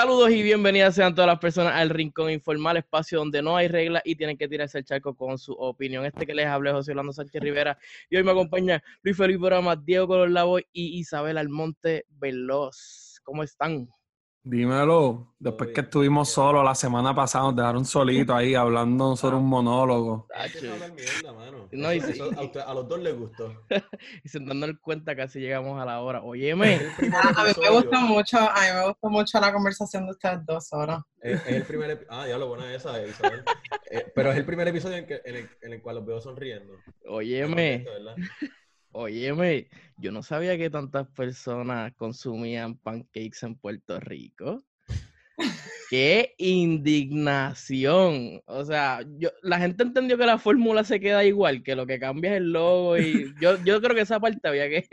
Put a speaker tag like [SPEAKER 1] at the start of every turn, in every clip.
[SPEAKER 1] Saludos y bienvenidas sean todas las personas al Rincón Informal, espacio donde no hay reglas y tienen que tirarse el charco con su opinión. Este que les hablé, José Orlando Sánchez Rivera, y hoy me acompaña Luis Felipe Brama, Diego Color Lavo y Isabel Almonte Veloz. ¿Cómo están?
[SPEAKER 2] Dímelo, después que estuvimos solos la semana pasada, nos dejaron solitos ahí hablando sobre un monólogo.
[SPEAKER 3] No, y a, los dos les gustó.
[SPEAKER 1] y sin darnos cuenta casi llegamos a la hora. Óyeme.
[SPEAKER 4] a mí me gustó mucho, a mí me gustó mucho la conversación de ustedes dos horas.
[SPEAKER 3] Es, el primer Ah, ya lo buena esa, Isabel. Eh, pero es el primer episodio en, que, en, el, en el cual los veo sonriendo.
[SPEAKER 1] Óyeme. Óyeme, yo no sabía que tantas personas consumían pancakes en Puerto Rico. ¡Qué indignación! O sea, yo, la gente entendió que la fórmula se queda igual, que lo que cambia es el logo y yo, yo creo que esa parte había que,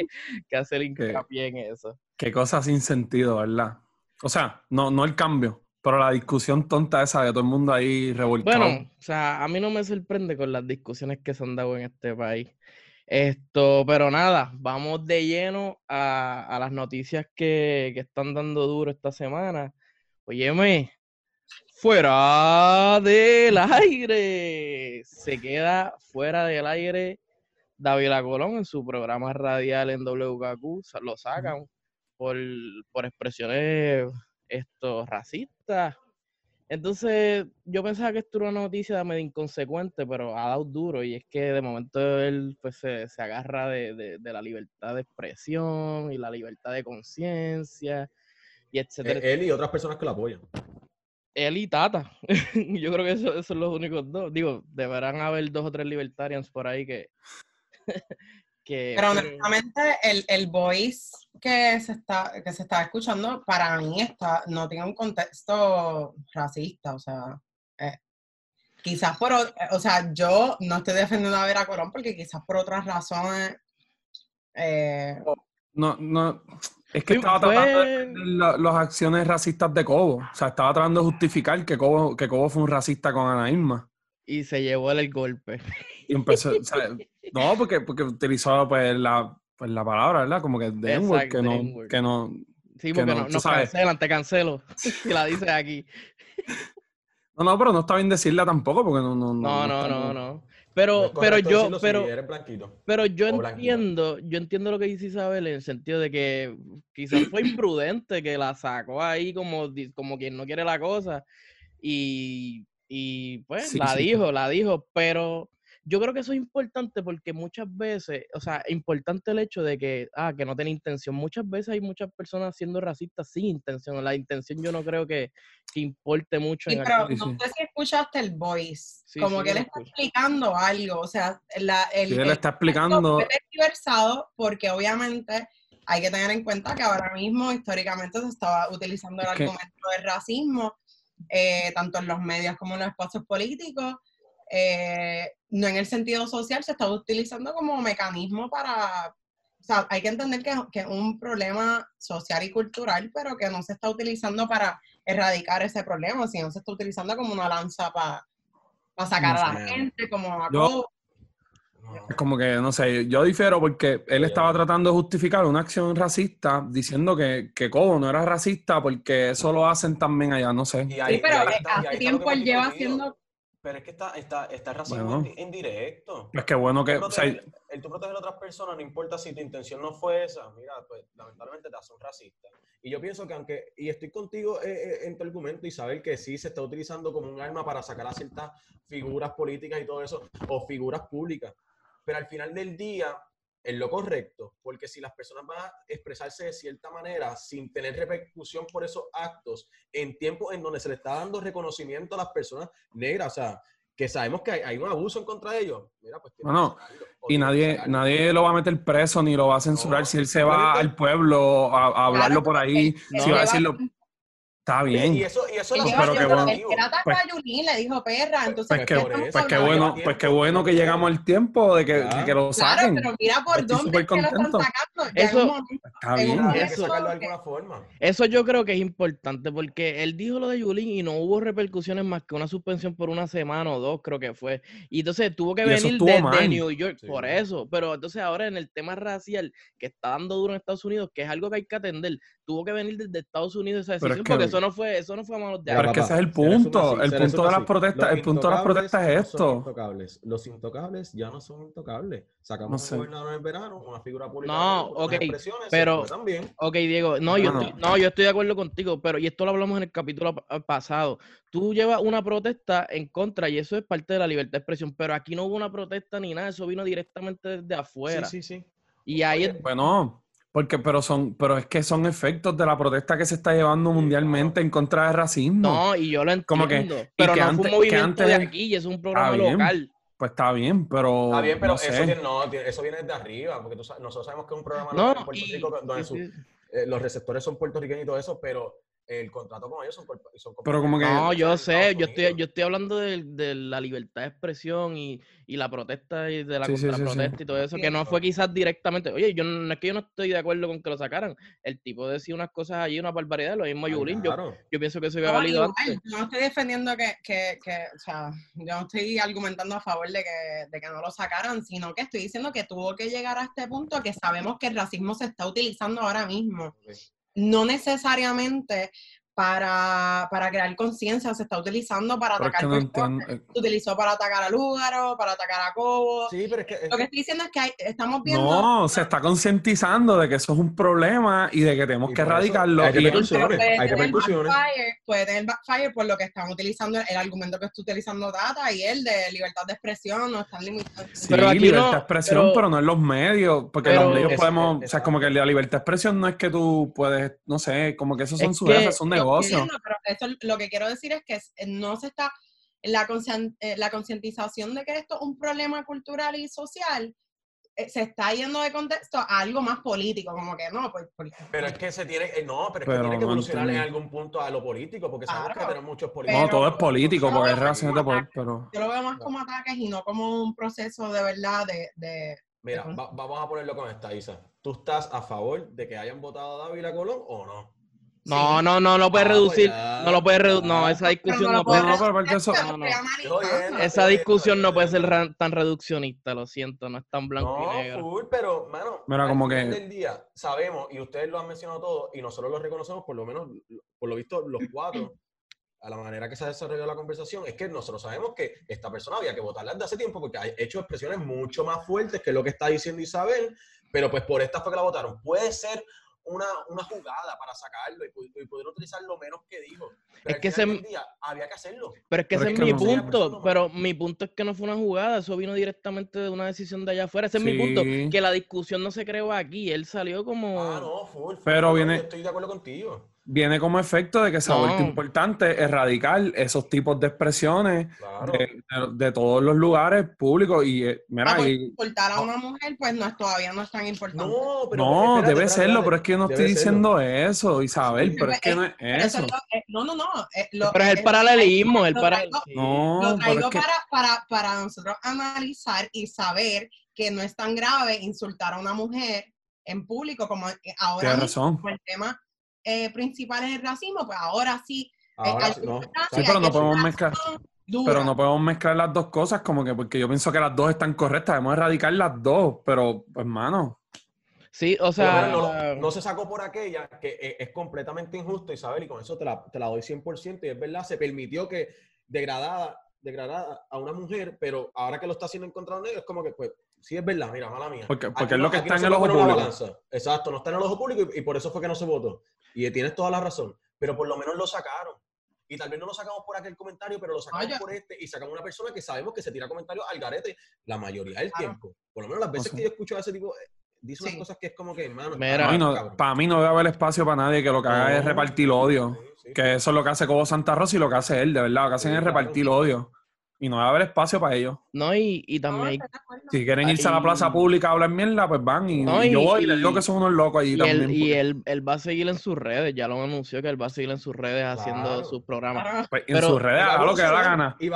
[SPEAKER 1] que hacer hincapié en eso.
[SPEAKER 2] Qué cosa sin sentido, ¿verdad? O sea, no, no el cambio, pero la discusión tonta esa de todo el mundo ahí revolcado.
[SPEAKER 1] Bueno, o sea, a mí no me sorprende con las discusiones que se han dado en este país. Esto, pero nada, vamos de lleno a, las noticias que, están dando duro esta semana. Óyeme, fuera del aire. Se queda fuera del aire David Colón en su programa radial en WKQ. Lo sacan por, por expresiones esto, racistas entonces, yo pensaba que esto era una noticia medio inconsecuente, pero ha dado duro y es que de momento él pues se, agarra de, la libertad de expresión y la libertad de conciencia y etcétera.
[SPEAKER 3] Él y otras personas que lo apoyan.
[SPEAKER 1] Él y Tata. yo creo que esos son los únicos dos. Digo, deberán haber dos o tres libertarians por ahí que,
[SPEAKER 4] pero honestamente, el, el voice que se, está, que se está escuchando, para mí está, no tiene un contexto racista, o sea, eh, quizás por, o sea, yo no estoy defendiendo a Vera Colón porque quizás por otras razones... Eh,
[SPEAKER 2] no, no, es que estaba tratando de las acciones racistas de Cobo, o sea, estaba tratando de justificar que Cobo, que Cobo fue un racista con Ana Irma.
[SPEAKER 1] Y se llevó el golpe.
[SPEAKER 2] Y empezó, o sea, no, porque, porque utilizó pues, la, pues, la palabra, ¿verdad? Como que de que no, que no.
[SPEAKER 1] Sí, porque no, no, cancelan, te cancelo. Si la dices aquí.
[SPEAKER 2] No, no, pero no está bien decirla tampoco, porque no.
[SPEAKER 1] No, no, no, no. no, Pero, pero yo, pero, pero yo entiendo, yo entiendo lo que dice Isabel en el sentido de que quizás fue imprudente que la sacó ahí como, como quien no quiere la cosa y, y pues la dijo, la dijo, pero yo creo que eso es importante porque muchas veces, o sea, importante el hecho de que, ah, que no tiene intención. Muchas veces hay muchas personas siendo racistas sin intención. La intención yo no creo que, que importe mucho.
[SPEAKER 4] Sí, pero no sé si escuchaste el voice. como que él está explicando algo. O sea, la,
[SPEAKER 2] el, él está explicando.
[SPEAKER 4] Es diversado porque obviamente hay que tener en cuenta que ahora mismo históricamente se estaba utilizando el argumento del racismo, eh, tanto en los medios como en los espacios políticos eh, no en el sentido social, se está utilizando como mecanismo para, o sea, hay que entender que, que, es un problema social y cultural, pero que no se está utilizando para erradicar ese problema, sino se está utilizando como una lanza para sacar a la gente, como a
[SPEAKER 2] Es como que, no sé, yo difiero porque él estaba tratando de justificar una acción racista diciendo que, que Cobo no era racista porque eso lo hacen también allá, no sé.
[SPEAKER 4] sí, pero hace tiempo él lleva haciendo
[SPEAKER 3] pero es que está, está, está racismo en, directo.
[SPEAKER 2] Es que bueno que...
[SPEAKER 3] el tú proteger a otras personas, no importa si tu intención no fue esa, mira, pues lamentablemente te hace un racista. Y yo pienso que aunque, y estoy contigo eh, eh, en tu argumento y saber que sí se está utilizando como un arma para sacar a ciertas figuras políticas y todo eso, o figuras públicas, pero al final del día es lo correcto, porque si las personas van a expresarse de cierta manera sin tener repercusión por esos actos en tiempos en donde se le está dando reconocimiento a las personas negras, o sea, que sabemos que hay, un abuso en contra de ellos, mira, pues
[SPEAKER 2] no, y nadie, nadie lo va a meter preso ni lo va a censurar si él se va al pueblo a, hablarlo por ahí, si va a decirlo Está bien.
[SPEAKER 3] Y eso, y eso
[SPEAKER 4] es
[SPEAKER 3] pero
[SPEAKER 4] que bueno. Pues, a Yulín, le dijo perra. Entonces,
[SPEAKER 2] pues, que, pues qué bueno, pues qué bueno que llegamos al tiempo de que, que lo saquen.
[SPEAKER 4] Claro, pero mira por dónde que lo están sacando.
[SPEAKER 1] Eso,
[SPEAKER 3] está bien. Eso, sacarlo de alguna forma.
[SPEAKER 1] eso yo creo que es importante porque él dijo lo de Yulín y no hubo repercusiones más que una suspensión por una semana o dos, creo que fue. Y entonces tuvo que venir desde New York por eso. Pero entonces ahora en el tema racial que está dando duro en Estados Unidos, que es algo que hay que atender, tuvo que venir desde Estados Unidos esa decisión porque eso no fue, eso no fue a manos
[SPEAKER 2] de Pero es que ese es el punto. El punto de las protestas, el punto de las protestas es esto.
[SPEAKER 3] Los intocables ya no son intocables. Sacamos un gobernador en verano, una figura pública.
[SPEAKER 1] No, ok. Pero, ok, Diego, no, yo estoy, no, yo estoy de acuerdo contigo, pero y esto lo hablamos en el capítulo pasado. Tú llevas una protesta en contra y eso es parte de la libertad de expresión, pero aquí no hubo una protesta ni nada, eso vino directamente desde afuera.
[SPEAKER 3] Sí, sí, sí.
[SPEAKER 1] Y ahí
[SPEAKER 2] Bueno, porque, pero son, pero es que son efectos de la protesta que se está llevando mundialmente en contra del racismo.
[SPEAKER 1] No, y yo lo entiendo. Como que, pero no antes, fue un movimiento de aquí y es un programa local.
[SPEAKER 2] Pues está bien, pero.
[SPEAKER 3] Está bien, pero eso, viene, no, eso viene desde arriba, porque nosotros sabemos que es un programa local en Puerto Rico donde eh, los receptores son puertorriqueños y todo eso, pero el contrato con ellos son, son
[SPEAKER 2] Pero como que...
[SPEAKER 1] No, yo sé, yo estoy, yo estoy hablando de, de, la libertad de expresión y, y la protesta y de la protesta y todo eso, que no fue quizás directamente, oye, yo no es que yo no estoy de acuerdo con que lo sacaran, el tipo decía unas cosas allí, una barbaridad, lo mismo Yulín, yo, yo pienso que eso había valido antes.
[SPEAKER 4] No estoy defendiendo que, que, que, o sea, yo no estoy argumentando a favor de que, de que no lo sacaran, sino que estoy diciendo que tuvo que llegar a este punto que sabemos que el racismo se está utilizando ahora mismo no necesariamente para, para crear conciencia, se está utilizando para atacar eh. Se utilizó para atacar a Lúgaro, para atacar a Cobo.
[SPEAKER 3] Sí, pero es que...
[SPEAKER 4] Lo que estoy diciendo es que estamos viendo...
[SPEAKER 2] No, se está concientizando de que eso es un problema y de que tenemos que erradicarlo.
[SPEAKER 3] Hay repercusiones, hay repercusiones.
[SPEAKER 4] Puede tener backfire por lo que están utilizando, el argumento que está utilizando Data y el de libertad de expresión, no están limitados.
[SPEAKER 2] Sí, pero libertad de expresión, pero, no en los medios, porque los medios podemos... o sea, como que la libertad de expresión no es que tú puedes, no sé, como que eso son sus son negocios
[SPEAKER 4] pero eso, lo que quiero decir es que no se está, la, eh, la concientización de que esto es un problema cultural y social eh, se está yendo de contexto a algo más político, como que no, pues...
[SPEAKER 3] pero es que se tiene, eh, no, pero es que tiene que evolucionar en algún punto a lo político, porque sabemos que tenemos muchos políticos.
[SPEAKER 2] No, todo es político, porque es de poder, pero...
[SPEAKER 4] Yo lo veo más como ataques y no como un proceso de verdad de... de
[SPEAKER 3] Mira, vamos a ponerlo con esta, Isa. ¿Tú estás a favor de que hayan votado a Dávila Colón o no?
[SPEAKER 1] No, no, no lo puede ah, reducir. Pues no lo puede reducir. No, esa discusión no, puede. Esa discusión no puede ser tan reduccionista, lo siento, no es tan blanco y negro.
[SPEAKER 3] Full, pero, mano,
[SPEAKER 2] Mira, como que...
[SPEAKER 3] del día sabemos, y ustedes lo han mencionado todo, y nosotros lo reconocemos, por lo menos, por lo visto, los cuatro, a la manera que se ha desarrollado la conversación, es que nosotros sabemos que esta persona había que votarla desde hace tiempo porque ha hecho expresiones mucho más fuertes que lo que está diciendo Isabel, pero pues por esta fue que la votaron. Puede ser una, una jugada para sacarlo y, poder utilizar lo menos que dijo. Pero es que ese, día había que hacerlo.
[SPEAKER 1] Pero es que ese es, mi punto. Pero mi punto es que no fue una jugada, eso vino directamente de una decisión de allá afuera. Ese es mi punto. Que la discusión no se creó aquí. Él salió como.
[SPEAKER 3] Ah, no, full,
[SPEAKER 2] pero viene.
[SPEAKER 3] Estoy de acuerdo contigo
[SPEAKER 2] viene como efecto de que se ha vuelto importante erradicar esos tipos de expresiones de, todos los lugares públicos. Y eh, mira,
[SPEAKER 4] ah, importar a una mujer, pues no es, todavía no es tan importante.
[SPEAKER 2] No, pero no debe serlo, pero es que yo no estoy diciendo eso, Isabel, pero es que no es eso.
[SPEAKER 4] Eh, no, no, no.
[SPEAKER 1] Eh, pero es el paralelismo, el paralelismo.
[SPEAKER 4] No, lo traigo para, para, para nosotros analizar y saber que no es tan grave insultar a una mujer en público como ahora
[SPEAKER 2] razón.
[SPEAKER 4] el tema eh, principales del racismo, pues ahora sí.
[SPEAKER 3] Eh,
[SPEAKER 2] sí, pero no podemos mezclar. Pero no podemos mezclar las dos cosas, como que porque yo pienso que las dos están correctas, debemos erradicar las dos, pero hermano.
[SPEAKER 1] Sí, o
[SPEAKER 3] sea. no, se sacó por aquella, que e, es, completamente injusto, Isabel, y con eso te la, te la doy 100%, y es verdad, se permitió que degradada, degradada a una mujer, pero ahora que lo está haciendo en contra de un es como que, pues, sí es verdad, mira, mala mía.
[SPEAKER 2] Porque, porque es lo que está en el ojo público.
[SPEAKER 3] Exacto, no está en el ojo público y, por eso fue que no se votó. Y tienes toda la razón, pero por lo menos lo sacaron. Y tal vez no lo sacamos por aquel comentario, pero lo sacamos por este y sacamos una persona que sabemos que se tira comentarios al garete la mayoría del tiempo. Por lo menos las veces que yo escucho a ese tipo, eh, dice unas cosas que es como que, hermano.
[SPEAKER 2] para mí no debe haber espacio para nadie que lo que haga es repartir odio. que eso es lo que hace Cobo Santa Rosa y lo que hace él, de verdad. Lo que hacen es repartir odio. Y no va a haber espacio para ellos.
[SPEAKER 1] No, y, y también.
[SPEAKER 2] si quieren irse a la plaza pública a hablar mierda, pues van. Y, yo voy y, les digo que son unos locos allí también.
[SPEAKER 1] y él, él, va a seguir en sus redes, ya lo anunció que él va a seguir en sus redes haciendo sus programas.
[SPEAKER 2] Pues, en sus redes, haga lo que da la gana. Y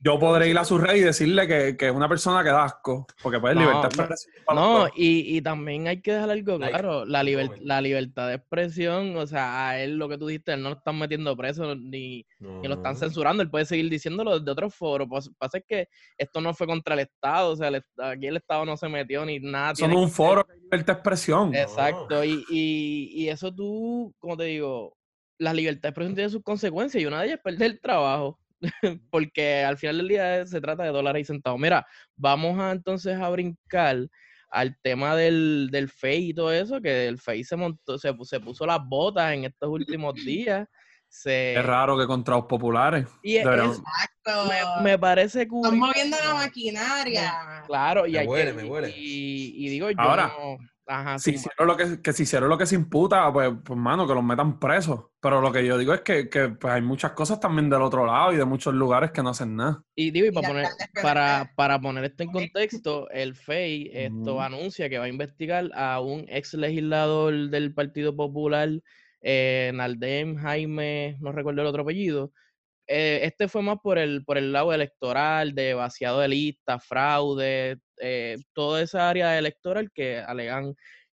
[SPEAKER 2] yo podré ir a su rey y decirle que, que es una persona que da asco, porque pues libertad de expresión.
[SPEAKER 1] No, y, y, también hay que dejar algo claro, la, la libertad de expresión, o sea, a él lo que tú dijiste, él no lo están metiendo preso ni, lo están censurando, él puede seguir diciéndolo desde otros foros. Pues, pasa es que esto no fue contra el Estado, o sea, aquí el Estado no se metió ni nada.
[SPEAKER 2] Son un foro de libertad de expresión.
[SPEAKER 1] Exacto, y, y, y eso tú, como te digo, las libertades de expresión tienen sus consecuencias y una de ellas es perder el trabajo. porque al final del día se trata de dólares y centavos. Mira, vamos a entonces a brincar al tema del, del FEI y todo eso, que el FEI se montó, se, se puso las botas en estos últimos días. Se...
[SPEAKER 2] Es raro que contra los populares.
[SPEAKER 1] Y Exacto. Me, parece
[SPEAKER 4] cool. Están moviendo la maquinaria.
[SPEAKER 1] Claro, y
[SPEAKER 3] me
[SPEAKER 1] hay
[SPEAKER 3] huele, me huele.
[SPEAKER 1] Y, digo yo,
[SPEAKER 2] Ahora, si hicieron lo que, que si hicieron lo que se imputa, pues, pues, mano, que los metan presos. Pero lo que yo digo es que, que pues, hay muchas cosas también del otro lado y de muchos lugares que no hacen nada.
[SPEAKER 1] Y digo, y para, poner, para, para poner esto en contexto, el FEI esto anuncia que va a investigar a un ex legislador del Partido Popular, eh, Naldem Jaime, no recuerdo el otro apellido, eh, este fue más por el, por el lado electoral, de vaciado de listas, fraude, eh, toda esa área electoral que alegan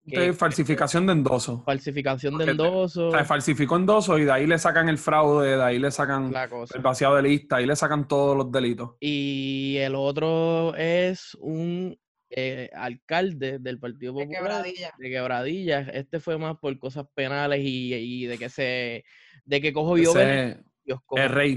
[SPEAKER 2] que, falsificación de endoso.
[SPEAKER 1] Falsificación de endoso.
[SPEAKER 2] O sea, falsificó endoso y de ahí le sacan el fraude, de ahí le sacan el vaciado de lista, ahí le sacan todos los delitos.
[SPEAKER 1] Y el otro es un eh, alcalde del Partido Popular de Quebradilla. Este fue más por cosas penales y, de que se de que cojo yo
[SPEAKER 2] el rey.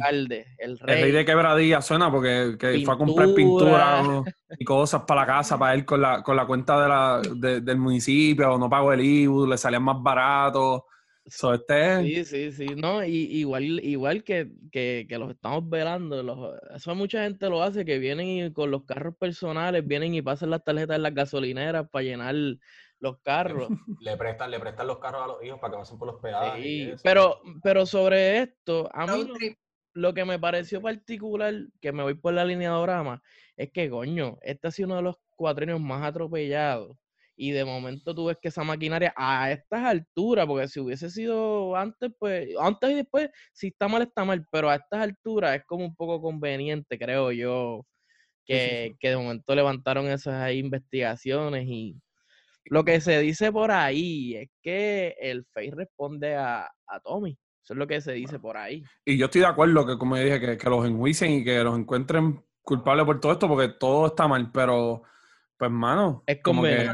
[SPEAKER 1] el
[SPEAKER 2] rey. de quebradilla suena porque fue a comprar pintura y cosas para la casa para él con la, con la cuenta de la, del municipio, o no pagó el IBU, le salían más barato. este...
[SPEAKER 1] Sí, sí, sí, no, y, igual, igual que, que, los estamos velando, los, eso mucha gente lo hace, que vienen con los carros personales, vienen y pasan las tarjetas en las gasolineras para llenar los carros.
[SPEAKER 3] Le prestan, le prestan los carros a los hijos para que pasen por los peajes.
[SPEAKER 1] Sí, pero, pero sobre esto, a mí lo, que me pareció particular, que me voy por la línea de Orama, es que, coño, este ha sido uno de los cuatrenios más atropellados. Y de momento tú ves que esa maquinaria a estas alturas, porque si hubiese sido antes, pues, antes y después, si está mal, está mal, pero a estas alturas es como un poco conveniente, creo yo, que, que de momento levantaron esas investigaciones y, lo que se dice por ahí es que el Face responde a, Tommy. Eso es lo que se dice por ahí.
[SPEAKER 2] Y yo estoy de acuerdo que, como dije, que, los enjuicien y que los encuentren culpables por todo esto, porque todo está mal, pero pues mano,
[SPEAKER 1] es como que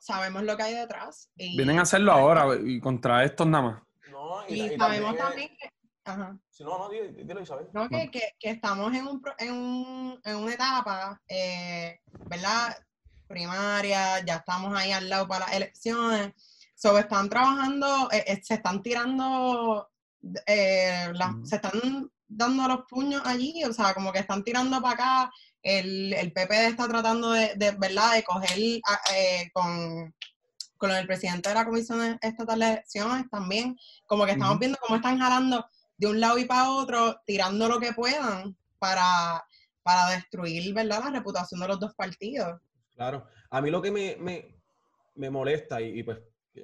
[SPEAKER 4] sabemos, lo que hay detrás.
[SPEAKER 2] vienen a hacerlo ahora y contra estos nada más.
[SPEAKER 4] y, sabemos también que...
[SPEAKER 3] Ajá. Si no, no, dilo, Isabel.
[SPEAKER 4] No, que, que, que estamos en, un, en, un, en una etapa, eh, ¿verdad? Primaria, ya estamos ahí al lado para las elecciones. So, están trabajando, eh, eh, se están tirando, eh, se están dando los puños allí, o sea, como que están tirando para acá. El, el PP está tratando de, de ¿verdad?, de coger con, con el presidente de la Comisión Estatal de Elecciones también, como que estamos viendo cómo están jalando de un lado y para otro, tirando lo que puedan para, para destruir, ¿verdad?, la reputación de los dos partidos.
[SPEAKER 3] Claro. A mí lo que me, me, molesta, y, pues,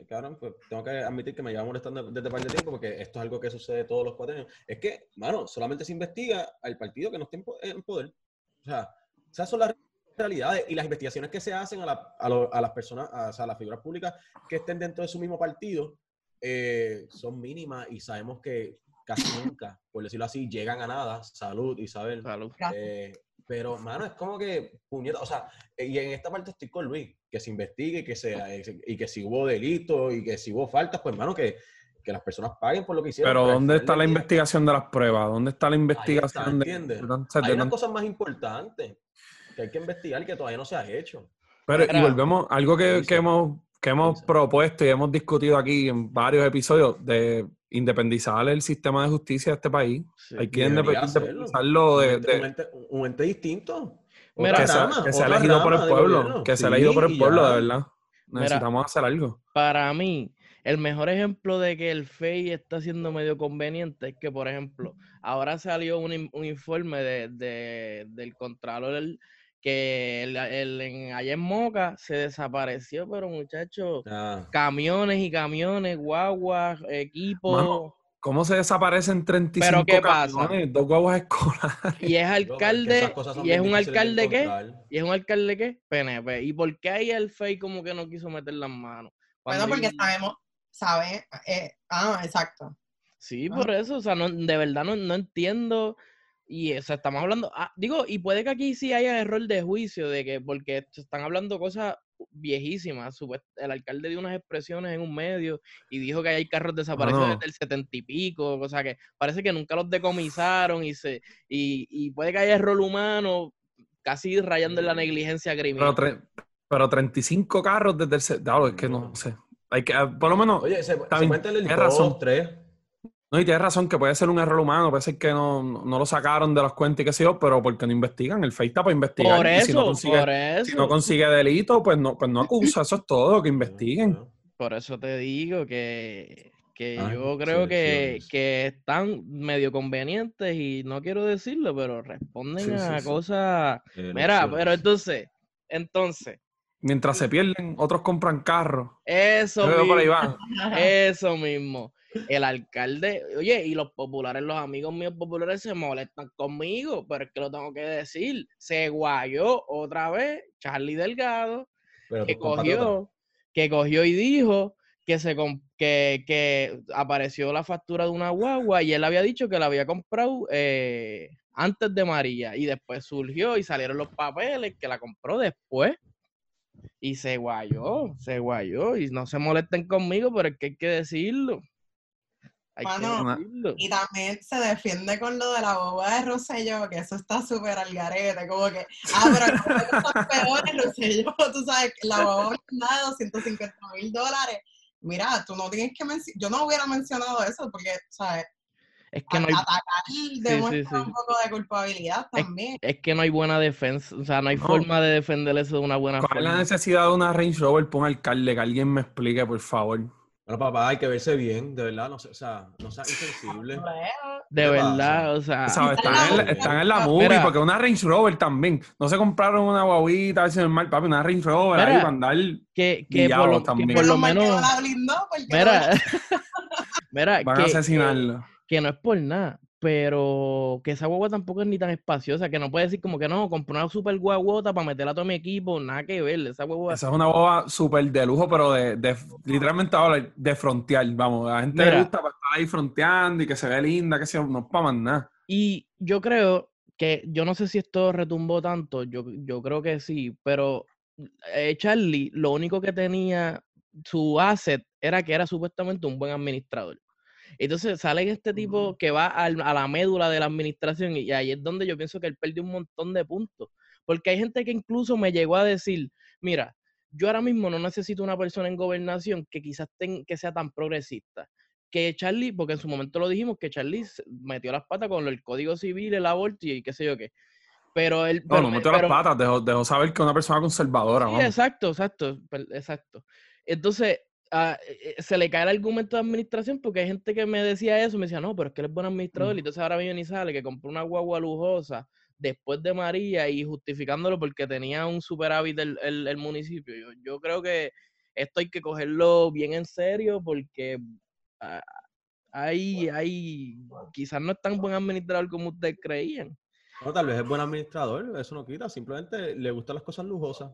[SPEAKER 3] claro, pues tengo que admitir que me lleva molestando desde parte de tiempo, porque esto es algo que sucede todos los cuatro años, es que, mano, solamente se investiga al partido que no esté en poder. O sea, esas son las realidades y las investigaciones que se hacen a, la, a, las personas, a, a, las figuras públicas que estén dentro de su mismo partido, eh, son mínimas y sabemos que casi nunca, por decirlo así, llegan a nada. Salud, Isabel.
[SPEAKER 1] Salud.
[SPEAKER 3] Eh, pero, mano, es como que, puñeta, o sea, y en esta parte estoy con Luis, que se investigue que se, y que si hubo delitos y que si hubo faltas, pues, mano, que, que las personas paguen por lo que hicieron.
[SPEAKER 2] Pero, ¿dónde está la investigación de las pruebas? ¿Dónde está la investigación?
[SPEAKER 3] de, ¿entiendes? hay unas cosas más importantes que hay que investigar y que todavía no se ha hecho.
[SPEAKER 2] Pero, y volvemos, algo que, que hemos, que hemos propuesto y hemos discutido aquí en varios episodios de independizar el sistema de justicia de este país. Hay que independizarlo de,
[SPEAKER 3] Un, ente, distinto.
[SPEAKER 2] que, sea, elegido por el pueblo. Que sea elegido por el pueblo, de verdad. Necesitamos hacer algo.
[SPEAKER 1] Para mí, el mejor ejemplo de que el FEI está siendo medio conveniente es que, por ejemplo, ahora salió un, un informe de, de, del Contralor que el, en, allá en Moca se desapareció, pero muchachos, ah. camiones y camiones, guaguas, equipos.
[SPEAKER 2] ¿Cómo se desaparecen 35
[SPEAKER 1] ¿Pero qué pasa?
[SPEAKER 2] Dos guaguas escolares.
[SPEAKER 1] Y es alcalde, y es un alcalde qué? Y es un alcalde qué? PNP. ¿Y por qué ahí el FEI como que no quiso meter las manos?
[SPEAKER 4] bueno, porque sabemos, sabe, eh, ah, exacto.
[SPEAKER 1] Sí, por eso, o sea, no, de verdad no, no entiendo y o sea, estamos hablando, ah, digo, y puede que aquí sí haya error de juicio, de que porque están hablando cosas viejísima. El alcalde dio unas expresiones en un medio y dijo que hay carros desaparecidos desde el setenta y pico, o sea que parece que nunca los decomisaron y se y, y puede que haya error humano casi rayando en la negligencia criminal.
[SPEAKER 2] Pero, pero 35 carros desde el... setenta, es que no sé. Hay que, ah, por lo menos...
[SPEAKER 3] Oye, se, se razón. tres.
[SPEAKER 2] No, y tienes razón que puede ser un error humano, puede ser que no, no, lo sacaron de las cuentas y qué sé yo, pero porque no investigan. El FEI está para investigar.
[SPEAKER 1] Por eso,
[SPEAKER 2] si no consigue,
[SPEAKER 1] por eso.
[SPEAKER 2] Si no consigue delito, pues no, pues no acusa. Eso es todo, que investiguen.
[SPEAKER 1] Por eso te digo que, que yo creo que, que, están medio convenientes y no quiero decirlo, pero responden a cosas. Mira, pero entonces, entonces.
[SPEAKER 2] Mientras se pierden, otros compran carros.
[SPEAKER 1] Eso mismo. Eso mismo el alcalde, oye, y los populares, los amigos míos populares se molestan conmigo, pero es que lo tengo que decir. Se guayó otra vez Charlie Delgado, que cogió, que cogió y dijo que se que, que, apareció la factura de una guagua y él había dicho que la había comprado eh, antes de María y después surgió y salieron los papeles que la compró después y se guayó, se guayó y no se molesten conmigo, pero es que hay que decirlo
[SPEAKER 4] y también se defiende con lo de la boba de Rosselló, que eso está súper al garete, como que, ah, pero no cosas peores, Rosselló, tú sabes, la boba nada de 250 mil dólares. Mira, tú no tienes que mencionar, yo no hubiera mencionado eso porque, ¿sabes?
[SPEAKER 1] Es que no hay...
[SPEAKER 4] Atacar demuestra un poco de culpabilidad también.
[SPEAKER 1] Es, que no hay buena defensa, o sea, no hay forma de defender eso de una buena
[SPEAKER 2] forma. ¿Cuál es la necesidad de una Range Rover? Pon alcalde, que alguien me explique, por favor.
[SPEAKER 3] Bueno, papá, hay que verse bien, de verdad, no sé, o sea, no sea insensible.
[SPEAKER 1] De verdad, o sea.
[SPEAKER 2] están, en, están, en, la movie, porque una Range Rover también. No se compraron una guaguita, a ver si normal, papi, una Range Rover ahí para andar
[SPEAKER 1] que, que, por lo, también. que por lo menos. Mira, mira,
[SPEAKER 2] Van a asesinarlo.
[SPEAKER 1] Que no es por nada, pero que esa guagua tampoco es ni tan espaciosa, que no puede decir como que no, compré una super guaguota para meterla a todo mi equipo, nada que ver, esa guagua...
[SPEAKER 2] Esa es una guagua súper de lujo, pero de, de literalmente ahora de frontear, vamos, a la gente le gusta para estar ahí fronteando y que se ve linda, que sea, no es para más nada.
[SPEAKER 1] Y yo creo que, yo no sé si esto retumbó tanto, yo, yo creo que sí, pero eh, Charlie, lo único que tenía, su asset, era que era supuestamente un buen administrador. Entonces sale este tipo que va a la médula de la administración y ahí es donde yo pienso que él perdió un montón de puntos. Porque hay gente que incluso me llegó a decir, mira, yo ahora mismo no necesito una persona en gobernación que quizás que sea tan progresista. Que Charlie, porque en su momento lo dijimos, que Charlie metió las patas con el Código Civil, el aborto y qué sé yo qué. Pero él...
[SPEAKER 2] No, no metió las patas, dejó, saber que es una persona conservadora.
[SPEAKER 1] Sí, exacto, exacto, exacto. Entonces, eh, se le cae el argumento de administración porque hay gente que me decía eso, me decía, no, pero es que él es buen administrador, y entonces ahora viene y sale que compró una guagua lujosa después de María y justificándolo porque tenía un superávit el, el, municipio. Yo, yo, creo que esto hay que cogerlo bien en serio porque ah, hay, hay, quizás no es tan buen administrador como ustedes creían.
[SPEAKER 3] No, tal vez es buen administrador, eso no quita, simplemente le gustan las cosas lujosas.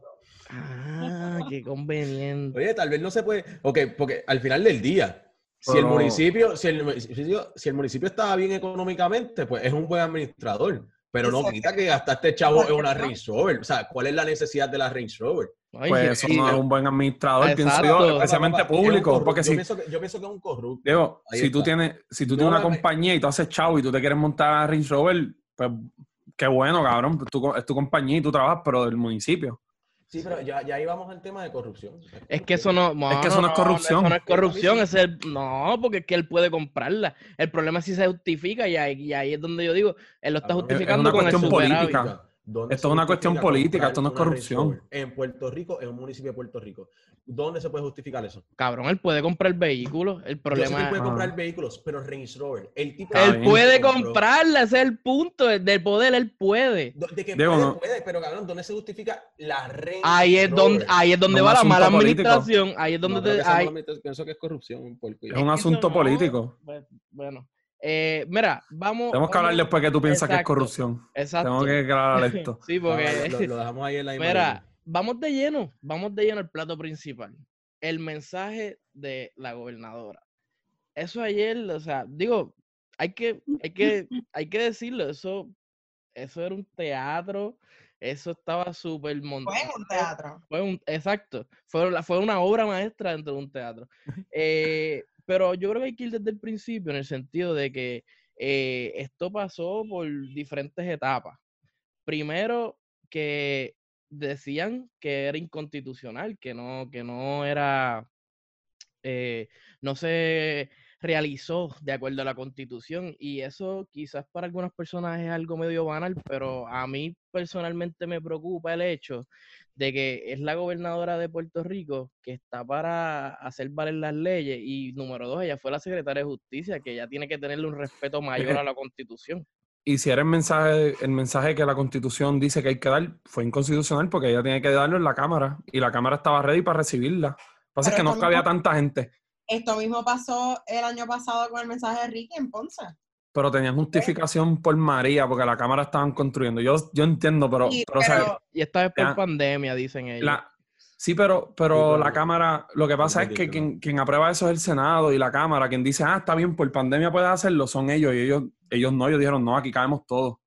[SPEAKER 1] Ah, qué conveniente.
[SPEAKER 3] Oye, tal vez no se puede, ok, porque al final del día, si el municipio, si el municipio, si el municipio estaba bien económicamente, pues es un buen administrador. Pero no quita que hasta este chavo es una Range Rover. O sea, ¿cuál es la necesidad de la Range Rover?
[SPEAKER 2] pues eso no es un buen administrador, pienso yo, especialmente público. Porque
[SPEAKER 3] yo,
[SPEAKER 2] si,
[SPEAKER 3] pienso que, yo pienso que es un corrupto.
[SPEAKER 2] Digo, si tú tienes, si tú tienes una compañía y tú haces chavo y tú te quieres montar a Range Rover, pues qué bueno, cabrón. es tu compañía y tú trabajas, pero del municipio.
[SPEAKER 3] Sí, pero ya, ya íbamos al tema de corrupción.
[SPEAKER 1] Es que eso no,
[SPEAKER 2] es que eso no, es corrupción.
[SPEAKER 1] No, es corrupción, es el, no, porque es que él puede comprarla. El problema es si se justifica y ahí, ahí es donde yo digo, él lo está justificando con el
[SPEAKER 2] política. Esto es una cuestión política, esto no es corrupción.
[SPEAKER 3] En Puerto Rico, en un municipio de Puerto Rico. ¿Dónde se puede justificar eso?
[SPEAKER 1] Cabrón, él puede comprar vehículos. El problema
[SPEAKER 3] es. puede comprar vehículos, pero Range Rover. El tipo
[SPEAKER 1] él puede comprarla, ese es el punto del poder, él puede.
[SPEAKER 3] De que puede, puede, pero cabrón, ¿dónde se justifica la Range
[SPEAKER 1] ahí es donde Ahí es donde va la mala administración. Ahí es donde
[SPEAKER 3] te. Pienso que es corrupción.
[SPEAKER 2] Es un asunto político.
[SPEAKER 1] Pues, bueno. Eh, mira, vamos.
[SPEAKER 2] Tenemos que hablar después que tú piensas que es corrupción.
[SPEAKER 1] Exacto.
[SPEAKER 2] Tengo que aclarar esto.
[SPEAKER 1] sí, porque.
[SPEAKER 3] lo, dejamos ahí en la
[SPEAKER 1] Mira, vamos de lleno. Vamos de lleno al plato principal. El mensaje de la gobernadora. Eso ayer, o sea, digo, hay que, hay que, hay que decirlo. Eso, eso era un teatro. Eso estaba súper
[SPEAKER 4] montado. Fue un teatro.
[SPEAKER 1] Fue un, exacto. Fue, fue una obra maestra dentro de un teatro. Eh, pero yo creo que hay que ir desde el principio en el sentido de que eh, esto pasó por diferentes etapas. Primero, que decían que era inconstitucional, que no, que no era, eh, no se realizó de acuerdo a la constitución y eso quizás para algunas personas es algo medio banal, pero a mí personalmente me preocupa el hecho de que es la gobernadora de Puerto Rico que está para hacer valer las leyes y número dos, ella fue la secretaria de justicia que ya tiene que tenerle un respeto mayor a la constitución.
[SPEAKER 2] Y si era el mensaje, el mensaje que la constitución dice que hay que dar, fue inconstitucional porque ella tiene que darlo en la Cámara y la Cámara estaba ready para recibirla. Lo que pasa es que no cabía tanta gente.
[SPEAKER 4] Esto mismo pasó el año pasado con el mensaje de Ricky en Ponce.
[SPEAKER 2] Pero tenían justificación por María, porque la cámara estaban construyendo. Yo, yo entiendo, pero... y
[SPEAKER 1] esta vez por pandemia, dicen ellos.
[SPEAKER 2] sí, pero, pero la Cámara, lo que pasa es que quien, quien, aprueba eso es el Senado y la Cámara. Quien dice, ah, está bien, por pandemia puedes hacerlo, son ellos. Y ellos, ellos no, ellos dijeron, no, aquí caemos todos.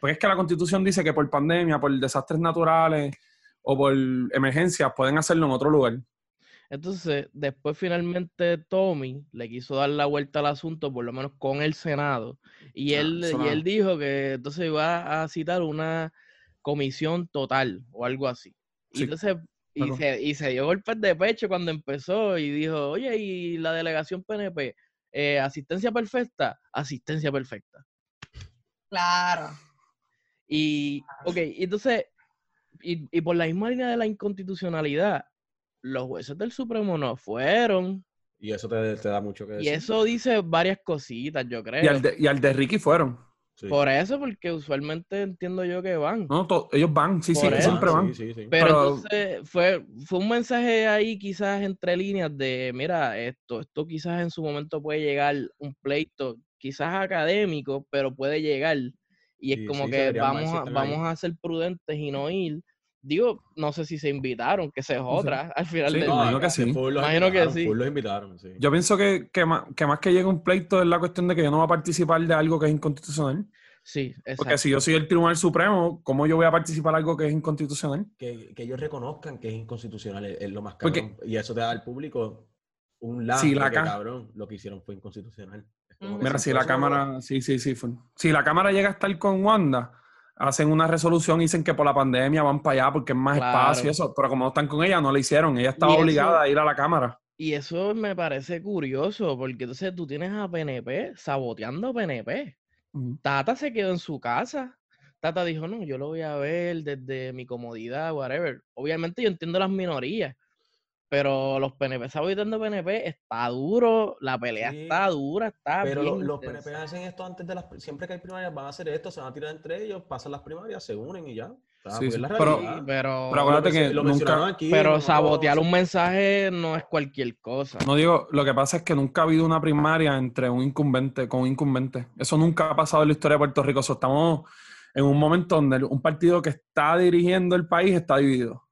[SPEAKER 2] Porque es que la Constitución dice que por pandemia, por desastres naturales o por emergencias pueden hacerlo en otro lugar.
[SPEAKER 1] Entonces, después finalmente Tommy le quiso dar la vuelta al asunto, por lo menos con el Senado, y, ah, él, y él dijo que entonces iba a citar una comisión total o algo así. Y entonces, y se, y se, dio golpes de pecho cuando empezó y dijo, oye, ¿y la delegación PNP? Eh, ¿Asistencia perfecta? Asistencia perfecta.
[SPEAKER 4] Claro.
[SPEAKER 1] Y, ok, entonces, y, y por la misma línea de la inconstitucionalidad, los jueces del Supremo no fueron.
[SPEAKER 3] Y eso te, da mucho que decir.
[SPEAKER 1] Y eso dice varias cositas, yo creo.
[SPEAKER 2] Y al de, y al de Ricky fueron.
[SPEAKER 1] Por eso, porque usualmente entiendo yo que van.
[SPEAKER 2] No, ellos van, sí, sí, siempre van.
[SPEAKER 1] Pero, entonces fue, fue un mensaje ahí quizás entre líneas de, mira, esto, esto quizás en su momento puede llegar un pleito, quizás académico, pero puede llegar. Y es como que vamos a, vamos a ser prudentes y no ir Digo, no sé si se invitaron, que se es otra al final
[SPEAKER 2] del Imagino que sí.
[SPEAKER 1] Imagino que sí.
[SPEAKER 3] Los invitaron, sí.
[SPEAKER 2] Yo pienso que, que, más, que más que llegue un pleito es la cuestión de que yo no voy a participar de algo que es inconstitucional.
[SPEAKER 1] Sí, exacto.
[SPEAKER 2] Porque si yo soy el Tribunal Supremo, ¿cómo yo voy a participar de algo que es inconstitucional?
[SPEAKER 3] Que, que ellos reconozcan que es inconstitucional, es, lo más cabrón. y eso te da al público un lado
[SPEAKER 2] la
[SPEAKER 3] cabrón, lo que hicieron fue inconstitucional.
[SPEAKER 2] Mira, si la Cámara, sí, sí, sí. Si la Cámara llega a estar con Wanda hacen una resolución y dicen que por la pandemia van para allá porque es más espacio y eso, pero como no están con ella, no la hicieron. Ella estaba obligada a ir a la Cámara.
[SPEAKER 1] Y eso me parece curioso, porque entonces tú tienes a PNP saboteando a PNP. Tata se quedó en su casa. Tata dijo, no, yo lo voy a ver desde mi comodidad, whatever. Obviamente yo entiendo las minorías, pero los PNP, saboteando PNP, está duro, la pelea está dura, está
[SPEAKER 3] Pero los PNP hacen esto antes de las... Siempre que hay primarias van a hacer esto, se van a tirar entre ellos, pasan las primarias, se unen y ya.
[SPEAKER 2] sí, pero,
[SPEAKER 1] pero,
[SPEAKER 2] acuérdate que
[SPEAKER 1] lo
[SPEAKER 2] nunca, aquí,
[SPEAKER 1] pero sabotear un mensaje no es cualquier cosa.
[SPEAKER 2] No digo, lo que pasa es que nunca ha habido una primaria entre un incumbente con un incumbente. Eso nunca ha pasado en la historia de Puerto Rico. estamos en un momento donde un partido que está dirigiendo el país está dividido.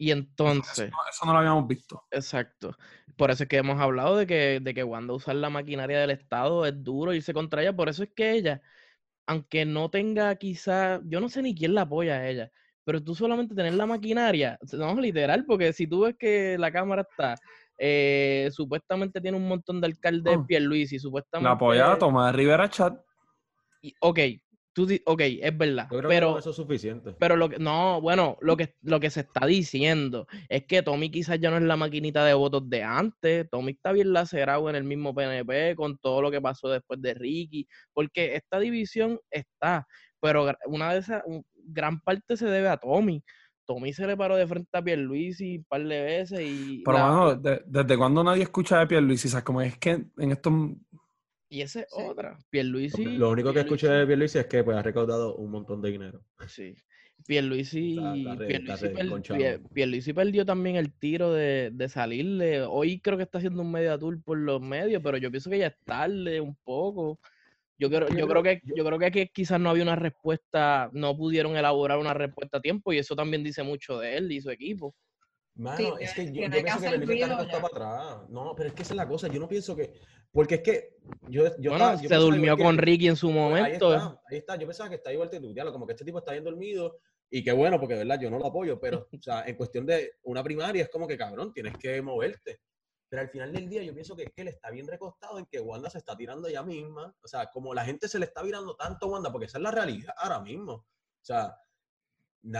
[SPEAKER 1] Y entonces.
[SPEAKER 2] Eso, no lo habíamos visto.
[SPEAKER 1] Exacto. Por eso es que hemos hablado de que, de que cuando usar la maquinaria del Estado es duro irse contra ella. Por eso es que ella, aunque no tenga quizá. Yo no sé ni quién la apoya a ella. Pero tú solamente tener la maquinaria, no, literal, porque si tú ves que la cámara está, eh, supuestamente tiene un montón de alcaldes oh. Pierluisi, supuestamente...
[SPEAKER 2] La apoya a Tomás Rivera Chat.
[SPEAKER 1] Y, ok, Tú ok, es verdad. pero
[SPEAKER 3] eso es suficiente.
[SPEAKER 1] Pero lo que, no, bueno, lo que, lo que se está diciendo es que Tommy quizás ya no es la maquinita de votos de antes. Tommy está bien lacerado en el mismo PNP con todo lo que pasó después de Ricky. Porque esta división está. Pero una de esas, gran parte se debe a Tommy. Tommy se le paró de frente a Pierluisi un par de veces y...
[SPEAKER 2] Pero bueno, ¿desde cuándo nadie escucha de Pierluisi? O sea, como es que en estos
[SPEAKER 1] y esa es otra. Pierluisi.
[SPEAKER 3] Lo único que escuché de Pierluisi es que pues, ha recaudado un montón de dinero.
[SPEAKER 1] Sí. Pierluisi, Pierluisi, perdió también el tiro de, de, salirle. Hoy creo que está haciendo un media tour por los medios, pero yo pienso que ya es tarde un poco. Yo creo, yo creo que yo creo que quizás no había una respuesta, no pudieron elaborar una respuesta a tiempo y eso también dice mucho de él y su equipo.
[SPEAKER 3] Mano, es que yo, pienso que Pierluisi está para atrás. No, pero es que esa es la cosa. Yo no pienso que porque es que yo, yo,
[SPEAKER 1] bueno, se durmió con Ricky en su momento.
[SPEAKER 3] Ahí está, ahí está, Yo pensaba que está igual que tú, como que este tipo está bien dormido Y qué bueno, porque de verdad yo no lo apoyo, pero o sea, en cuestión de una primaria es como que cabrón, tienes que moverte. Pero al final del día yo pienso que, que él está bien recostado en que Wanda se está tirando ella misma. O sea, como la gente se le está virando tanto a Wanda, porque esa es la realidad ahora mismo. O sea,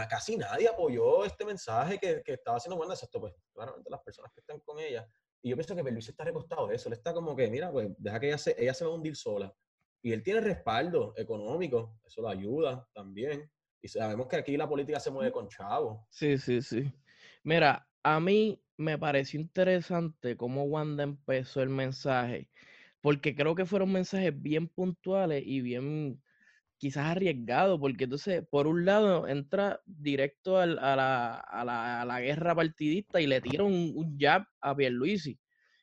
[SPEAKER 3] casi nadie apoyó este mensaje que, que, estaba haciendo Wanda, excepto pues claramente las personas que están con ella. Y yo pienso que Luis está recostado de eso. Él está como que, mira, pues deja que ella se, ella se va a hundir sola. Y él tiene respaldo económico, eso lo ayuda también. Y sabemos que aquí la política se mueve con chavos.
[SPEAKER 1] Sí, sí, sí. Mira, a mí me pareció interesante cómo Wanda empezó el mensaje, porque creo que fueron mensajes bien puntuales y bien quizás arriesgados, porque entonces, por un lado, entra directo a, la, a, la, guerra partidista y le tira un, un jab a Pierluisi.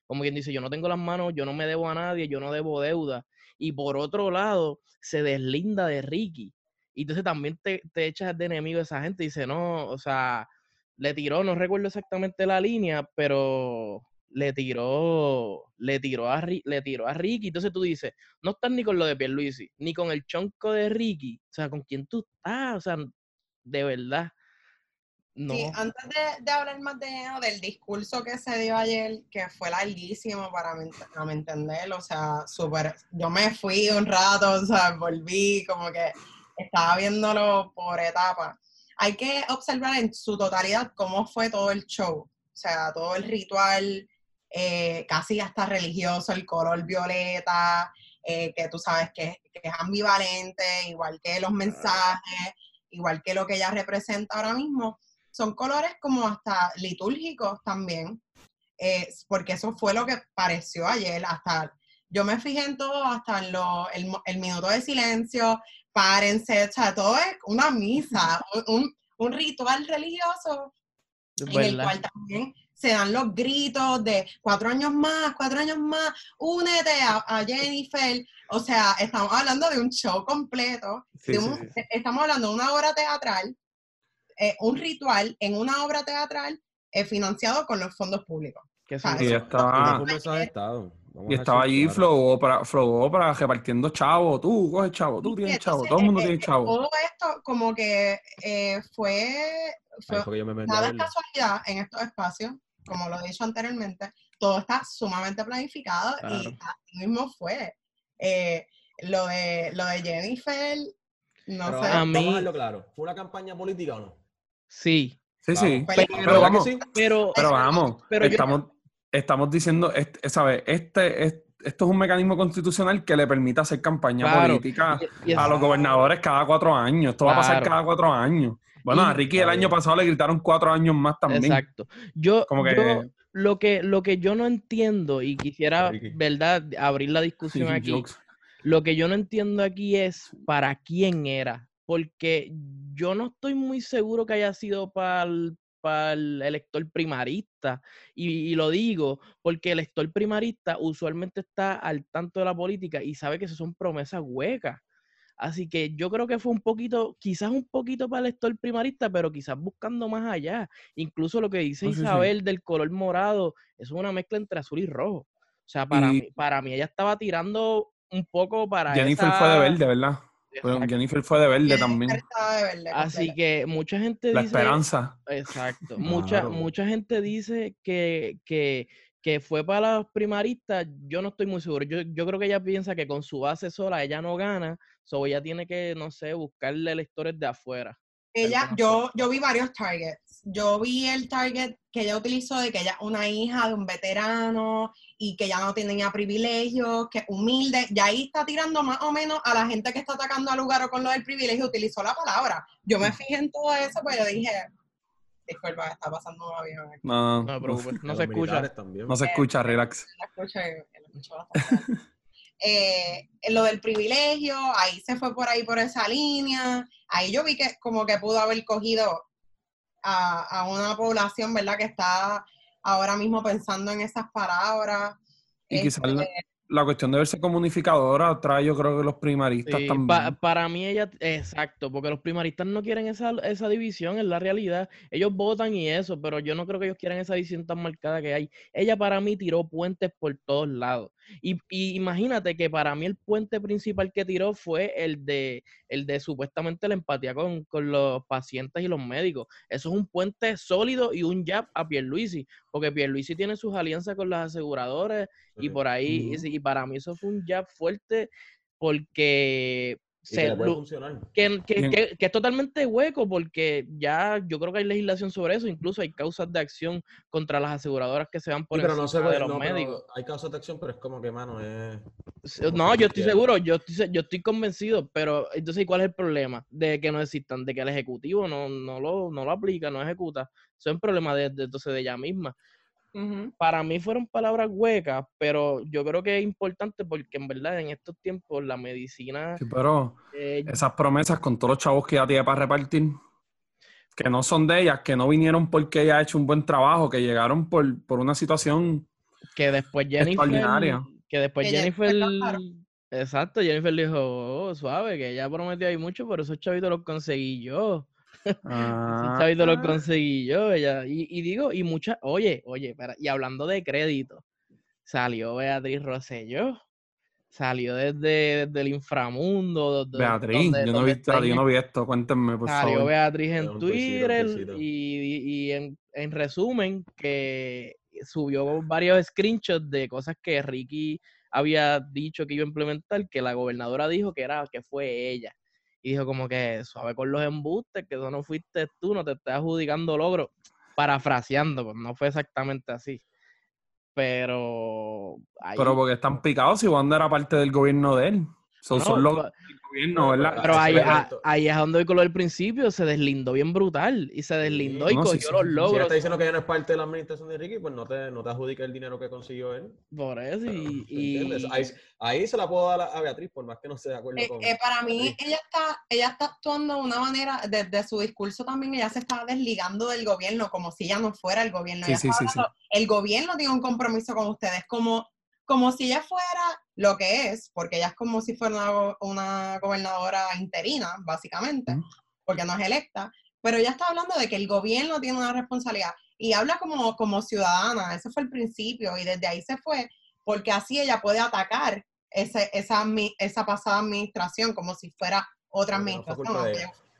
[SPEAKER 1] Como quien dice, yo no tengo las manos, yo no me debo a nadie, yo no debo deuda. Y por otro lado, se deslinda de Ricky. Y entonces también te, te echas de enemigo a esa gente y dice, no, o sea, le tiró, no recuerdo exactamente la línea, pero le tiró, le tiró a, le tiró a Ricky. Entonces tú dices, no estás ni con lo de Pierluisi, ni con el chonco de Ricky. O sea, ¿con quién tú estás? O sea, de verdad. No.
[SPEAKER 4] Sí, antes de, hablar más de, del discurso que se dio ayer, que fue larguísimo para a mi entender, o sea, súper, yo me fui un rato, o sea, volví, como que estaba viéndolo por etapas hay que observar en su totalidad cómo fue todo el show, o sea, todo el ritual, eh, casi hasta religioso, el color violeta, eh, que tú sabes que, es ambivalente, igual que los mensajes, igual que lo que ella representa ahora mismo, son colores como hasta litúrgicos también, eh, porque eso fue lo que pareció ayer, hasta yo me fijé en todo, hasta en lo, el, el, minuto de silencio, párense, o sea, todo es una misa, un, un ritual religioso en el cual también se dan los gritos de cuatro años más, cuatro años más, únete a, Jennifer. O sea, estamos hablando de un show completo, estamos hablando de una obra teatral, eh, un ritual en una obra teatral eh, financiado con los fondos públicos.
[SPEAKER 2] y estaba, y estaba allí flogó para, para repartiendo chavo, tú coges chavo, tú tienes chavo, todo el mundo eh, tiene chavo.
[SPEAKER 4] Todo esto como que fue, fue nada casualidad en estos espacios como lo he dicho anteriormente, todo está sumamente planificado y así mismo fue. Eh, lo, de, lo de Jennifer, no sé.
[SPEAKER 3] A mí, vamos a verlo claro, ¿fue una campaña política o no?
[SPEAKER 1] Sí.
[SPEAKER 2] Sí, sí. Pero, vamos, pero, vamos, estamos, estamos diciendo, ¿sabes? Este, este, esto es un mecanismo constitucional que le permite hacer campaña política a los gobernadores cada cuatro años. Esto va a pasar cada cuatro años. Bueno, a Ricky el año pasado le gritaron cuatro años más también.
[SPEAKER 1] Exacto. Yo, lo, que, lo que yo no entiendo y quisiera, ¿verdad?, abrir la discusión aquí. Lo que yo no entiendo aquí es para quién era. Porque yo no estoy muy seguro que haya sido para el, para el elector primarista. Y, y, lo digo porque el elector primarista usualmente está al tanto de la política y sabe que eso son promesas huecas. Así que yo creo que fue un poquito, quizás un poquito para el lector primarista, pero quizás buscando más allá. Incluso lo que dice Isabel del color morado, eso es una mezcla entre azul y rojo. O sea, para, mí, para mí ella estaba tirando un poco para
[SPEAKER 2] Jennifer fue de verde, ¿verdad? Jennifer fue de verde también.
[SPEAKER 1] Así que mucha gente dice...
[SPEAKER 2] La esperanza.
[SPEAKER 1] Exacto. Mucha, mucha gente dice que, que, que fue para los primaristas. Yo no estoy muy seguro. Yo, yo creo que ella piensa que con su base sola ella no gana So ella tiene que, no sé, buscarle lectores de afuera.
[SPEAKER 4] Ella, yo, yo vi varios targets. Yo vi el target que ella utilizó de que ella es una hija de un veterano y que ya no tenía privilegios, que es humilde. Y ahí está tirando más o menos a la gente que está atacando al lugar o con lo del privilegio, utilizó la palabra. Yo me fijé en todo eso, pues yo dije, disculpa, está pasando un avión
[SPEAKER 2] No,
[SPEAKER 1] no, no se escucha.
[SPEAKER 2] No se escucha, relax.
[SPEAKER 4] No se escucha. Eh, lo del privilegio, ahí se fue por ahí por esa línea, ahí yo vi que como que pudo haber cogido a, una población, ¿verdad? Que está ahora mismo pensando en esas palabras.
[SPEAKER 2] Y quizás, la, la cuestión de verse como unificadora trae yo creo que los primaristas también.
[SPEAKER 1] para mí ella, exacto, porque los primaristas no quieren esa, esa división, en la realidad. Ellos votan y eso, pero yo no creo que ellos quieran esa división tan marcada que hay. Ella para mí tiró puentes por todos lados. Y, imagínate que para mí el puente principal que tiró fue el de, el de supuestamente la empatía con, los pacientes y los médicos. Eso es un puente sólido y un jab a Pierluisi, porque Pierluisi tiene sus alianzas con los aseguradores y por ahí, y, para mí eso fue un jab fuerte porque que, que, es totalmente hueco porque ya yo creo que hay legislación sobre eso, incluso hay causas de acción contra las aseguradoras que se van por
[SPEAKER 3] pero no se de los médicos. Hay causas de acción, pero es como que, mano, es...
[SPEAKER 1] No, yo estoy seguro, yo estoy, yo estoy convencido, pero entonces, ¿cuál es el problema? De que no existan, de que el Ejecutivo no, no, lo, no lo aplica, no ejecuta. Eso es un problema de, de, entonces de ella misma. Para mí fueron palabras huecas, pero yo creo que es importante porque en verdad en estos tiempos la medicina...
[SPEAKER 2] Sí, pero eh, esas promesas con todos los chavos que ya tiene para repartir, que no son de ellas, que no vinieron porque ella ha hecho un buen trabajo, que llegaron por, una situación
[SPEAKER 1] que después Jennifer... Que después Jennifer... Exacto, Jennifer dijo, oh, suave, que ella prometió ahí mucho, pero esos chavitos los conseguí yo. Ah. lo conseguí yo, ella. Y, digo, y muchas, oye, oye, y hablando de crédito, salió Beatriz Rosselló. Salió desde, el inframundo.
[SPEAKER 2] Beatriz, yo, no vi, esto, cuéntenme, por
[SPEAKER 1] salió Beatriz en Twitter y, en, en, resumen, que subió varios screenshots de cosas que Ricky había dicho que iba a implementar, que la gobernadora dijo que era que fue ella y dijo como que suave con los embustes, que eso no fuiste tú, no te estás adjudicando logro, parafraseando, pues no fue exactamente así. Pero...
[SPEAKER 2] Pero porque están picados si Wanda era parte del gobierno de él. Son, son los,
[SPEAKER 1] pero ahí, es donde voy con lo del principio, se deslindó bien brutal y se deslindó y cogió los logros. Si
[SPEAKER 3] está diciendo que ya no es parte de la administración de Ricky, pues no te, no te adjudica el dinero que consiguió él.
[SPEAKER 1] Por eso, y,
[SPEAKER 3] ahí, se la puedo dar a Beatriz, por más que no esté de acuerdo
[SPEAKER 4] eh,
[SPEAKER 3] con
[SPEAKER 4] eh, Para mí, ella está, ella está actuando de una manera, desde su discurso también, ella se está desligando del gobierno, como si ella no fuera el gobierno. el gobierno tiene un compromiso con ustedes, como como si ella fuera lo que es, porque ella es como si fuera una, gobernadora interina, básicamente, porque no es electa, pero ella está hablando de que el gobierno tiene una responsabilidad y habla como, como ciudadana, ese fue el principio y desde ahí se fue, porque así ella puede atacar ese, esa, esa pasada administración como si fuera otra administración.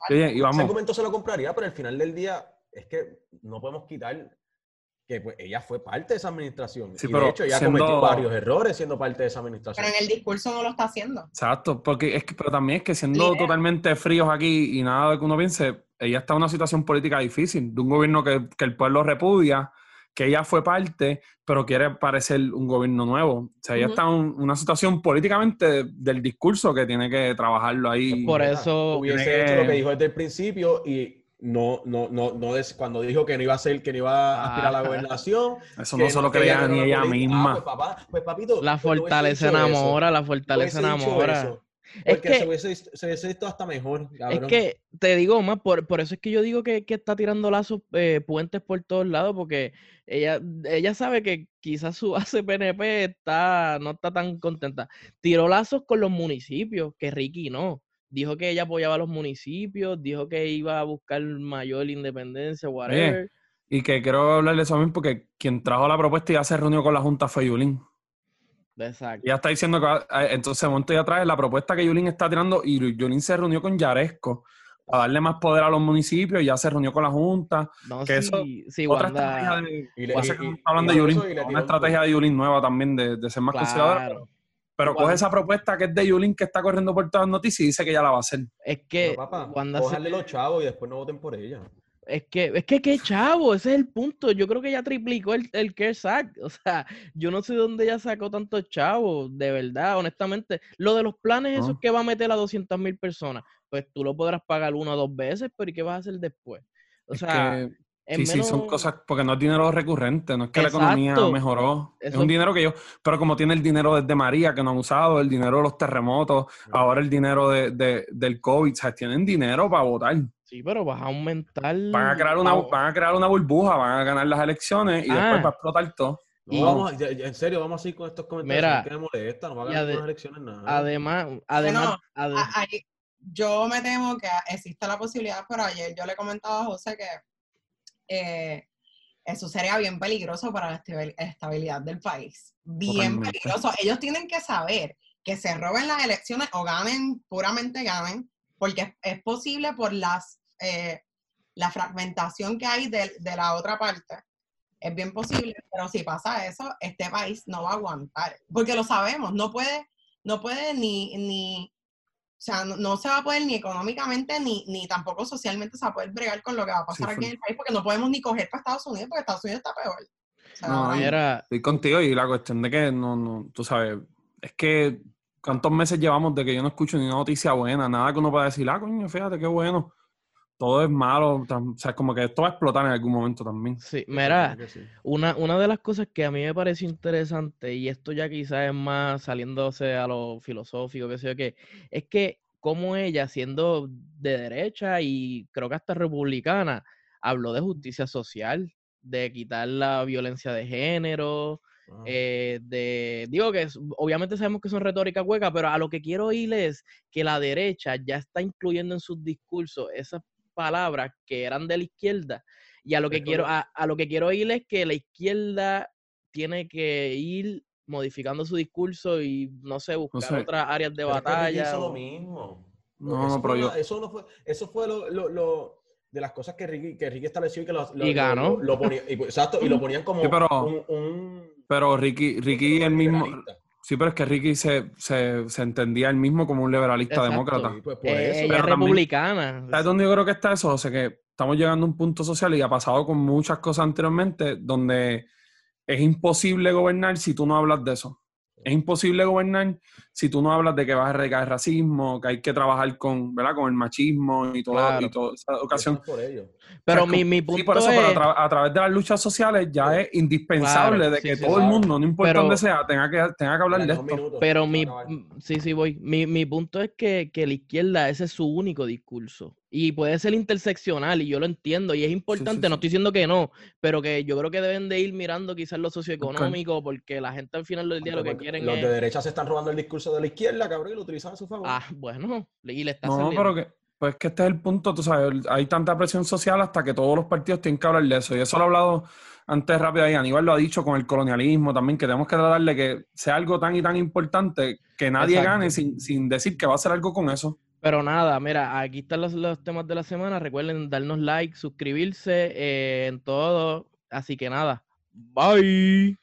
[SPEAKER 3] Ese argumento se lo compraría, pero al final del día es que no podemos quitar que pues, ella fue parte de esa administración. y de hecho, ella cometió varios errores siendo parte de esa administración.
[SPEAKER 4] Pero en el discurso no lo está haciendo.
[SPEAKER 2] Exacto, porque es que, pero también es que siendo totalmente fríos aquí y nada de que uno piense, ella está en una situación política difícil, de un gobierno que, el pueblo repudia, que ella fue parte, pero quiere parecer un gobierno nuevo. O sea, ella está en una situación políticamente del discurso que tiene que trabajarlo ahí.
[SPEAKER 1] Por eso...
[SPEAKER 3] Hubiese hecho lo que dijo desde el principio y no, no, no, no cuando dijo que no iba a ser, que no iba a aspirar a la ah. gobernación.
[SPEAKER 2] Eso no se lo creía ni ella misma.
[SPEAKER 3] pues, papá, pues papito.
[SPEAKER 1] La fortaleza enamora, la fortaleza enamora.
[SPEAKER 3] Es que se hubiese, se hubiese, visto hasta mejor.
[SPEAKER 1] Es que te digo más, por, por eso es que yo digo que, que está tirando lazos, eh, puentes por todos lados, porque ella, ella sabe que quizás su base PNP está, no está tan contenta. Tiró lazos con los municipios, que Ricky no dijo que ella apoyaba a los municipios, dijo que iba a buscar mayor independencia, whatever.
[SPEAKER 2] y que quiero hablarle eso también porque quien trajo la propuesta ya se reunió con la Junta fue Yulín.
[SPEAKER 1] Exacto.
[SPEAKER 2] Ya está diciendo que eh, entonces monto ya trae la propuesta que Yulín está tirando y Yulín se reunió con Yaresco para darle más poder a los municipios, ya se reunió con la Junta.
[SPEAKER 1] No, que eso, sí, otra estrategia de,
[SPEAKER 2] y hablando de Yulín, una estrategia de Yulín nueva también de, de ser más conservadora. Pero coge esa propuesta que es de Yulín que está corriendo por todas las noticias y dice que ya la va a hacer.
[SPEAKER 1] Es que.
[SPEAKER 3] cuando los chavos y después no voten por ella.
[SPEAKER 1] Es que, es que qué chavo, ese es el punto. Yo creo que ella triplicó el, el CareSac. O sea, yo no sé dónde ella sacó tantos chavos, de verdad, honestamente. Lo de los planes, esos que va a meter a 200 mil personas, pues tú lo podrás pagar una o dos veces, pero ¿y qué vas a hacer después? O sea,
[SPEAKER 2] Sí, sí, son cosas, porque no es dinero recurrente, no es que la economía mejoró. Es un dinero que yo, pero como tiene el dinero desde María que no han usado, el dinero de los terremotos, ahora el dinero de, del COVID, o tienen dinero para votar.
[SPEAKER 1] Sí, pero vas a aumentar.
[SPEAKER 2] Van a crear una, van a crear una burbuja, van a ganar las elecciones y después ah. va a explotar todo.
[SPEAKER 3] en serio, vamos así con estos comentarios. Mira, que molesta, no va a ganar elecciones nada.
[SPEAKER 1] Además, además,
[SPEAKER 4] yo me temo que existe la posibilidad, pero ayer yo le comentaba a José que eh, eso sería bien peligroso para la estabilidad del país. Bien peligroso. Ellos tienen que saber que se roben las elecciones o ganen, puramente ganen, porque es, posible por las eh, la fragmentación que hay de, la otra parte. Es bien posible, pero si pasa eso, este país no va a aguantar, porque lo sabemos, no puede, no puede ni, ni o sea, no, se va a poder ni económicamente ni, ni tampoco socialmente se va a poder bregar con lo que va a pasar aquí en el país, porque no podemos ni coger para Estados Unidos, porque Estados Unidos está peor.
[SPEAKER 2] no, era... estoy contigo y la cuestión de que no, no, tú sabes, es que cuántos meses llevamos de que yo no escucho ni una noticia buena, nada que uno pueda decir, ah, coño, fíjate qué bueno todo es malo, o sea, como que esto va a explotar en algún momento también.
[SPEAKER 1] Sí, mira, una, una de las cosas que a mí me parece interesante, y esto ya quizás es más saliéndose a lo filosófico, que sé yo qué, es que como ella, siendo de derecha y creo que hasta republicana, habló de justicia social, de quitar la violencia de género, eh, de, digo que obviamente sabemos que son retórica hueca, pero a lo que quiero oír es que la derecha ya está incluyendo en sus discursos esas palabras que eran de la izquierda. Y a lo que quiero, a, lo que quiero ir es que la izquierda tiene que ir modificando su discurso y no sé, buscar otras áreas de batalla.
[SPEAKER 3] eso lo mismo. No, eso, pero yo... eso no fue, eso fue lo, lo, de las cosas que Ricky, que Ricky estableció y que lo,
[SPEAKER 1] y ganó.
[SPEAKER 3] Lo, ponía, y, exacto, y lo ponían como
[SPEAKER 2] pero, un, pero Ricky, Ricky el mismo. Sí, pero es que Ricky se, se, se entendía él mismo como un liberalista demócrata.
[SPEAKER 1] pues eh, es republicana.
[SPEAKER 2] ¿Sabes dónde yo creo que está eso? O sea, que estamos llegando a un punto social y ha pasado con muchas cosas anteriormente donde es imposible gobernar si tú no hablas de eso. Es imposible gobernar si tú no hablas de que vas a erradicar el racismo, que hay que trabajar con, ¿verdad? con el machismo y, todo, y toda esa ocasión.
[SPEAKER 1] Pero mi, mi, punto
[SPEAKER 2] sí, por eso,
[SPEAKER 1] es...
[SPEAKER 2] a, través de las luchas sociales ya es indispensable de que todo el mundo, no importa dónde sea, tenga que, tenga que hablar de esto.
[SPEAKER 1] pero mi... Sí, sí, voy. Mi, mi punto es que, que la izquierda, ese es su único discurso. Y puede ser interseccional, y yo lo entiendo, y es importante, no estoy diciendo que no, pero que yo creo que deben de ir mirando quizás lo socioeconómico, porque la gente al final del día lo que quieren
[SPEAKER 3] los de derecha se están robando el discurso de la izquierda, cabrón, y lo utilizan a su favor.
[SPEAKER 1] Ah, bueno, y le está
[SPEAKER 2] No, pero que, pues que este es el punto, tú sabes, hay tanta presión social hasta que todos los partidos tienen que hablar de eso, y eso lo he hablado antes rápido ahí, Aníbal lo ha dicho con el colonialismo también, que tenemos que tratarle que sea algo tan y tan importante que nadie gane sin, sin decir que va a hacer algo con eso.
[SPEAKER 1] Pero nada, mira, aquí están los, los, temas de la semana. Recuerden darnos like, suscribirse eh, en todo. Así que nada, bye.